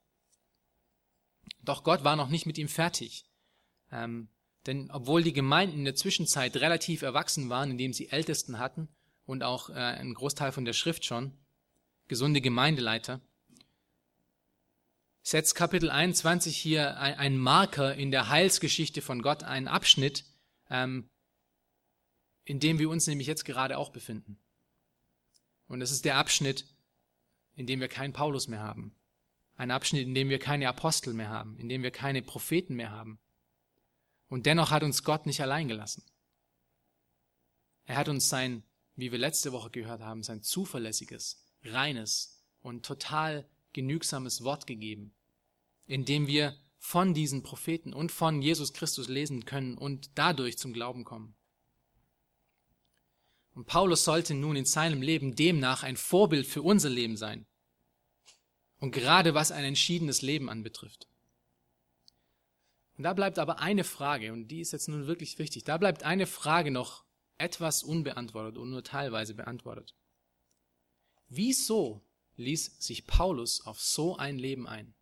Doch Gott war noch nicht mit ihm fertig. Ähm, denn obwohl die Gemeinden in der Zwischenzeit relativ erwachsen waren, indem sie Ältesten hatten und auch äh, ein Großteil von der Schrift schon, gesunde Gemeindeleiter, setzt Kapitel 21 hier ein Marker in der Heilsgeschichte von Gott, einen Abschnitt, ähm, in dem wir uns nämlich jetzt gerade auch befinden. Und das ist der Abschnitt, in dem wir keinen Paulus mehr haben. Ein Abschnitt, in dem wir keine Apostel mehr haben, in dem wir keine Propheten mehr haben. Und dennoch hat uns Gott nicht allein gelassen. Er hat uns sein, wie wir letzte Woche gehört haben, sein zuverlässiges, reines und total genügsames Wort gegeben, indem wir von diesen Propheten und von Jesus Christus lesen können und dadurch zum Glauben kommen. Und Paulus sollte nun in seinem Leben demnach ein Vorbild für unser Leben sein. Und gerade was ein entschiedenes Leben anbetrifft. Und da bleibt aber eine Frage, und die ist jetzt nun wirklich wichtig, da bleibt eine Frage noch etwas unbeantwortet und nur teilweise beantwortet. Wieso ließ sich Paulus auf so ein Leben ein?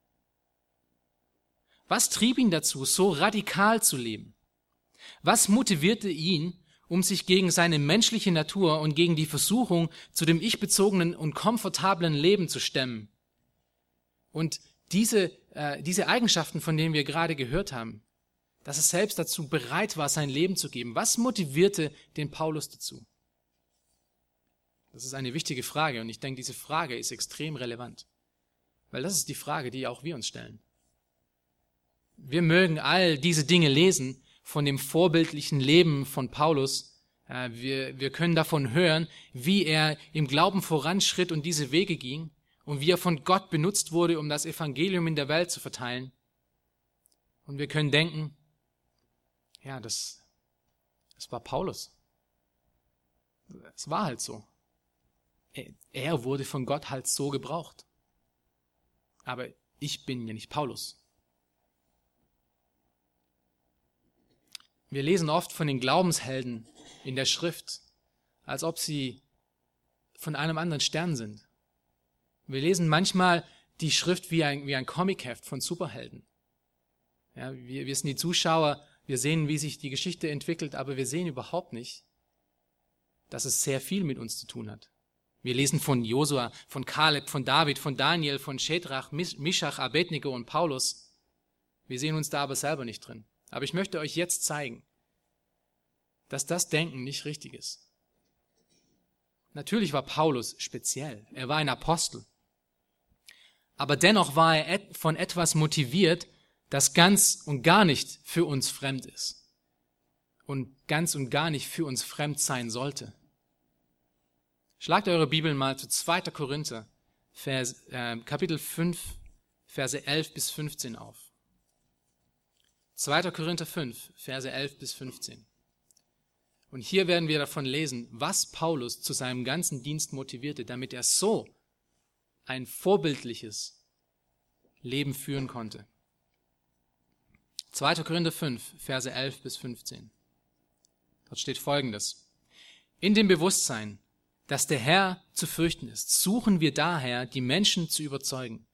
Was trieb ihn dazu, so radikal zu leben? Was motivierte ihn, um sich gegen seine menschliche Natur und gegen die Versuchung zu dem ich-bezogenen und komfortablen Leben zu stemmen. Und diese, äh, diese Eigenschaften, von denen wir gerade gehört haben, dass er selbst dazu bereit war, sein Leben zu geben, was motivierte den Paulus dazu? Das ist eine wichtige Frage und ich denke, diese Frage ist extrem relevant, weil das ist die Frage, die auch wir uns stellen. Wir mögen all diese Dinge lesen von dem vorbildlichen Leben von Paulus. Wir, wir können davon hören, wie er im Glauben voranschritt und diese Wege ging und wie er von Gott benutzt wurde, um das Evangelium in der Welt zu verteilen. Und wir können denken, ja, das, das war Paulus. Es war halt so. Er wurde von Gott halt so gebraucht. Aber ich bin ja nicht Paulus. Wir lesen oft von den Glaubenshelden in der Schrift, als ob sie von einem anderen Stern sind. Wir lesen manchmal die Schrift wie ein, wie ein Comicheft von Superhelden. Ja, wir, wir sind die Zuschauer, wir sehen, wie sich die Geschichte entwickelt, aber wir sehen überhaupt nicht, dass es sehr viel mit uns zu tun hat. Wir lesen von Josua, von Kaleb, von David, von Daniel, von Shedrach, Mishach, Abednego und Paulus. Wir sehen uns da aber selber nicht drin. Aber ich möchte euch jetzt zeigen, dass das Denken nicht richtig ist. Natürlich war Paulus speziell. Er war ein Apostel. Aber dennoch war er von etwas motiviert, das ganz und gar nicht für uns fremd ist. Und ganz und gar nicht für uns fremd sein sollte. Schlagt eure Bibel mal zu 2. Korinther, Vers, äh, Kapitel 5, Verse 11 bis 15 auf. 2. Korinther 5, Verse 11 bis 15. Und hier werden wir davon lesen, was Paulus zu seinem ganzen Dienst motivierte, damit er so ein vorbildliches Leben führen konnte. 2. Korinther 5, Verse 11 bis 15. Dort steht Folgendes. In dem Bewusstsein, dass der Herr zu fürchten ist, suchen wir daher, die Menschen zu überzeugen.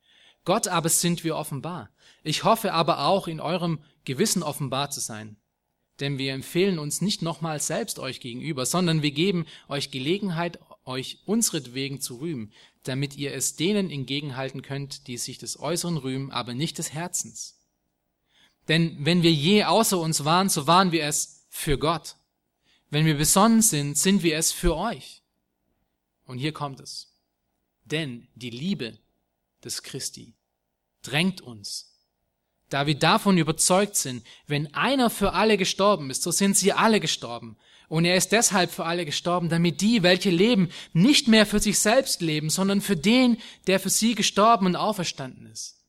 Gott aber sind wir offenbar. Ich hoffe aber auch, in eurem Gewissen offenbar zu sein. Denn wir empfehlen uns nicht nochmals selbst euch gegenüber, sondern wir geben euch Gelegenheit, euch unsretwegen zu rühmen, damit ihr es denen entgegenhalten könnt, die sich des Äußeren rühmen, aber nicht des Herzens. Denn wenn wir je außer uns waren, so waren wir es für Gott. Wenn wir besonnen sind, sind wir es für euch. Und hier kommt es. Denn die Liebe des Christi drängt uns. Da wir davon überzeugt sind, wenn einer für alle gestorben ist, so sind sie alle gestorben. Und er ist deshalb für alle gestorben, damit die, welche leben, nicht mehr für sich selbst leben, sondern für den, der für sie gestorben und auferstanden ist.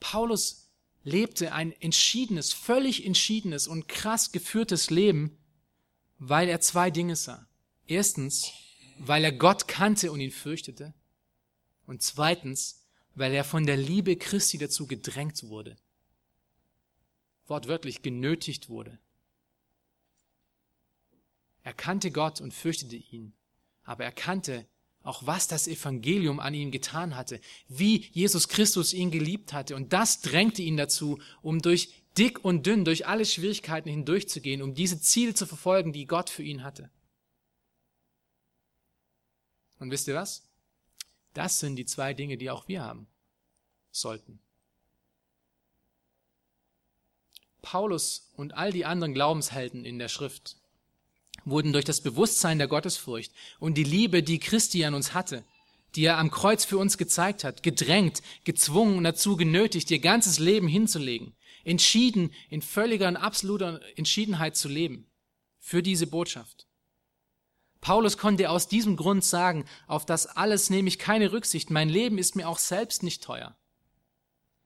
Paulus lebte ein entschiedenes, völlig entschiedenes und krass geführtes Leben, weil er zwei Dinge sah. Erstens, weil er Gott kannte und ihn fürchtete. Und zweitens, weil er von der Liebe Christi dazu gedrängt wurde. Wortwörtlich genötigt wurde. Er kannte Gott und fürchtete ihn, aber er kannte auch was das Evangelium an ihm getan hatte, wie Jesus Christus ihn geliebt hatte. Und das drängte ihn dazu, um durch dick und dünn durch alle Schwierigkeiten hindurchzugehen, um diese Ziele zu verfolgen, die Gott für ihn hatte. Und wisst ihr was? Das sind die zwei Dinge, die auch wir haben sollten. Paulus und all die anderen Glaubenshelden in der Schrift wurden durch das Bewusstsein der Gottesfurcht und die Liebe, die Christi an uns hatte, die er am Kreuz für uns gezeigt hat, gedrängt, gezwungen und dazu genötigt, ihr ganzes Leben hinzulegen, entschieden, in völliger und absoluter Entschiedenheit zu leben für diese Botschaft. Paulus konnte aus diesem Grund sagen, auf das alles nehme ich keine Rücksicht, mein Leben ist mir auch selbst nicht teuer.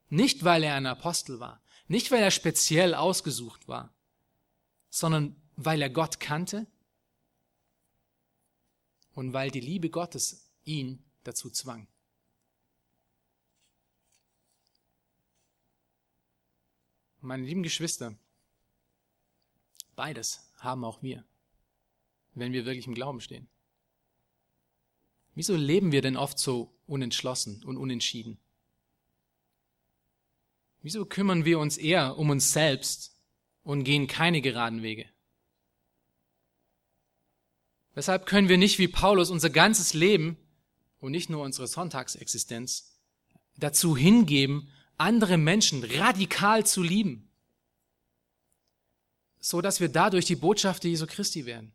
Nicht, weil er ein Apostel war, nicht, weil er speziell ausgesucht war, sondern weil er Gott kannte und weil die Liebe Gottes ihn dazu zwang. Meine lieben Geschwister, beides haben auch wir, wenn wir wirklich im Glauben stehen. Wieso leben wir denn oft so unentschlossen und unentschieden? Wieso kümmern wir uns eher um uns selbst und gehen keine geraden Wege. Weshalb können wir nicht wie Paulus unser ganzes Leben und nicht nur unsere Sonntagsexistenz dazu hingeben, andere Menschen radikal zu lieben, so dass wir dadurch die Botschaft Jesu Christi werden.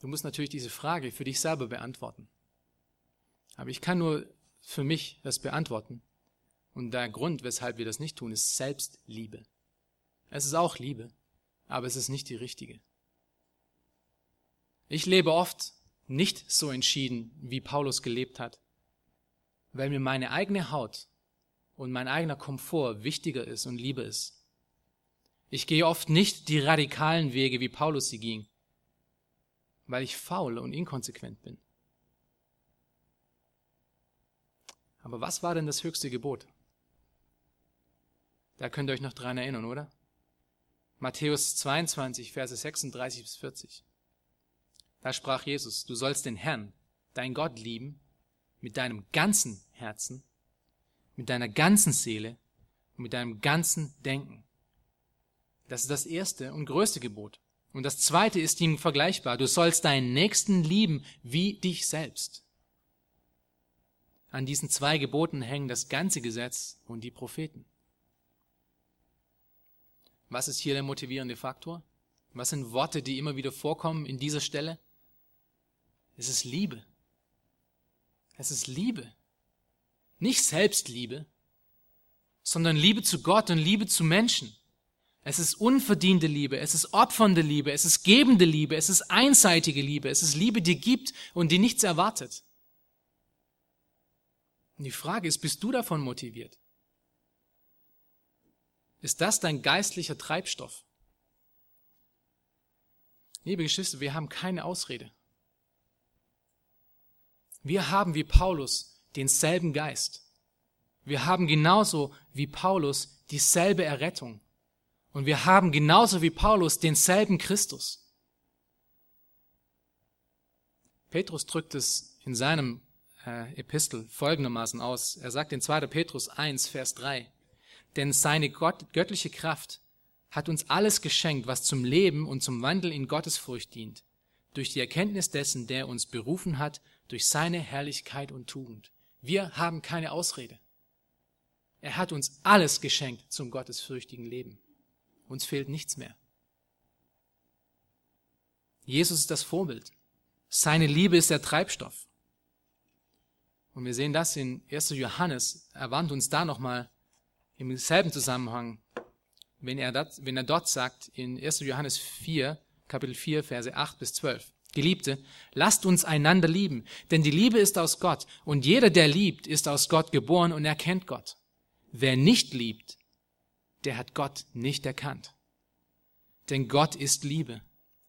Du musst natürlich diese Frage für dich selber beantworten. Aber ich kann nur für mich das beantworten. Und der Grund, weshalb wir das nicht tun, ist Selbstliebe. Es ist auch Liebe aber es ist nicht die richtige. Ich lebe oft nicht so entschieden, wie Paulus gelebt hat, weil mir meine eigene Haut und mein eigener Komfort wichtiger ist und lieber ist. Ich gehe oft nicht die radikalen Wege, wie Paulus sie ging, weil ich faul und inkonsequent bin. Aber was war denn das höchste Gebot? Da könnt ihr euch noch dran erinnern, oder? Matthäus 22, Verse 36 bis 40. Da sprach Jesus, du sollst den Herrn, dein Gott lieben, mit deinem ganzen Herzen, mit deiner ganzen Seele und mit deinem ganzen Denken. Das ist das erste und größte Gebot. Und das zweite ist ihm vergleichbar. Du sollst deinen Nächsten lieben wie dich selbst. An diesen zwei Geboten hängen das ganze Gesetz und die Propheten. Was ist hier der motivierende Faktor? Was sind Worte, die immer wieder vorkommen in dieser Stelle? Es ist Liebe. Es ist Liebe. Nicht Selbstliebe, sondern Liebe zu Gott und Liebe zu Menschen. Es ist unverdiente Liebe, es ist opfernde Liebe, es ist gebende Liebe, es ist einseitige Liebe, es ist Liebe, die gibt und die nichts erwartet. Und die Frage ist, bist du davon motiviert? Ist das dein geistlicher Treibstoff? Liebe Geschwister, wir haben keine Ausrede. Wir haben wie Paulus denselben Geist. Wir haben genauso wie Paulus dieselbe Errettung. Und wir haben genauso wie Paulus denselben Christus. Petrus drückt es in seinem äh, Epistel folgendermaßen aus. Er sagt in 2. Petrus 1, Vers 3, denn seine Gott, göttliche Kraft hat uns alles geschenkt, was zum Leben und zum Wandel in Gottesfurcht dient, durch die Erkenntnis dessen, der uns berufen hat, durch seine Herrlichkeit und Tugend. Wir haben keine Ausrede. Er hat uns alles geschenkt zum gottesfürchtigen Leben. Uns fehlt nichts mehr. Jesus ist das Vorbild. Seine Liebe ist der Treibstoff. Und wir sehen das in 1. Johannes. Er warnt uns da nochmal im selben Zusammenhang, wenn er, dat, wenn er dort sagt, in 1. Johannes 4, Kapitel 4, Verse 8 bis 12. Geliebte, lasst uns einander lieben, denn die Liebe ist aus Gott, und jeder, der liebt, ist aus Gott geboren und erkennt Gott. Wer nicht liebt, der hat Gott nicht erkannt. Denn Gott ist Liebe.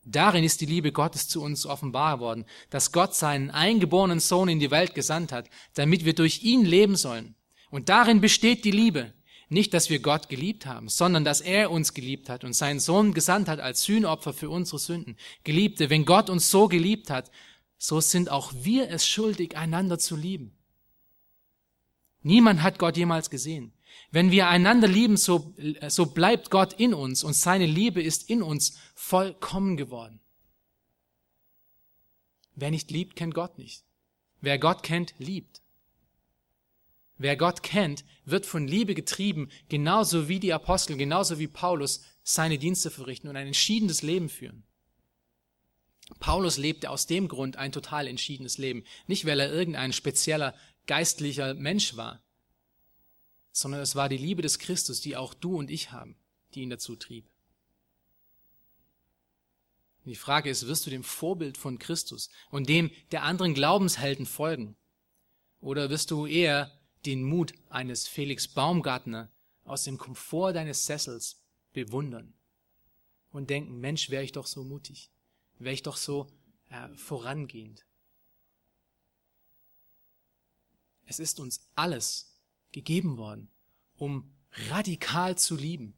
Darin ist die Liebe Gottes zu uns offenbar worden, dass Gott seinen eingeborenen Sohn in die Welt gesandt hat, damit wir durch ihn leben sollen. Und darin besteht die Liebe, nicht, dass wir Gott geliebt haben, sondern dass er uns geliebt hat und seinen Sohn gesandt hat als Sühnopfer für unsere Sünden. Geliebte, wenn Gott uns so geliebt hat, so sind auch wir es schuldig, einander zu lieben. Niemand hat Gott jemals gesehen. Wenn wir einander lieben, so, so bleibt Gott in uns und seine Liebe ist in uns vollkommen geworden. Wer nicht liebt, kennt Gott nicht. Wer Gott kennt, liebt. Wer Gott kennt, wird von Liebe getrieben, genauso wie die Apostel, genauso wie Paulus seine Dienste verrichten und ein entschiedenes Leben führen. Paulus lebte aus dem Grund ein total entschiedenes Leben, nicht weil er irgendein spezieller geistlicher Mensch war, sondern es war die Liebe des Christus, die auch du und ich haben, die ihn dazu trieb. Die Frage ist, wirst du dem Vorbild von Christus und dem der anderen Glaubenshelden folgen? Oder wirst du eher den Mut eines Felix Baumgartner aus dem Komfort deines Sessels bewundern und denken, Mensch, wäre ich doch so mutig, wäre ich doch so äh, vorangehend. Es ist uns alles gegeben worden, um radikal zu lieben,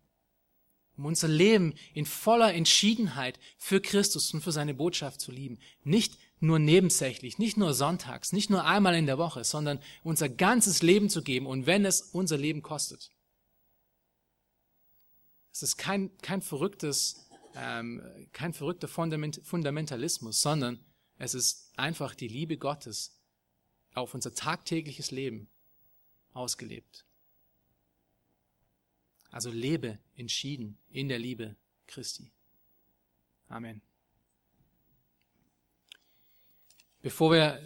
um unser Leben in voller Entschiedenheit für Christus und für seine Botschaft zu lieben, nicht nur nebensächlich, nicht nur sonntags, nicht nur einmal in der Woche, sondern unser ganzes Leben zu geben und wenn es unser Leben kostet. Es ist kein, kein verrücktes, ähm, kein verrückter Fundament, Fundamentalismus, sondern es ist einfach die Liebe Gottes auf unser tagtägliches Leben ausgelebt. Also lebe entschieden in der Liebe Christi. Amen. Bevor wir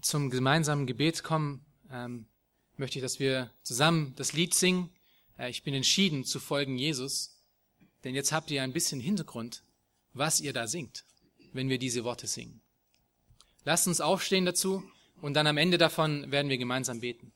zum gemeinsamen Gebet kommen, ähm, möchte ich, dass wir zusammen das Lied singen. Äh, ich bin entschieden zu folgen Jesus. Denn jetzt habt ihr ein bisschen Hintergrund, was ihr da singt, wenn wir diese Worte singen. Lasst uns aufstehen dazu und dann am Ende davon werden wir gemeinsam beten.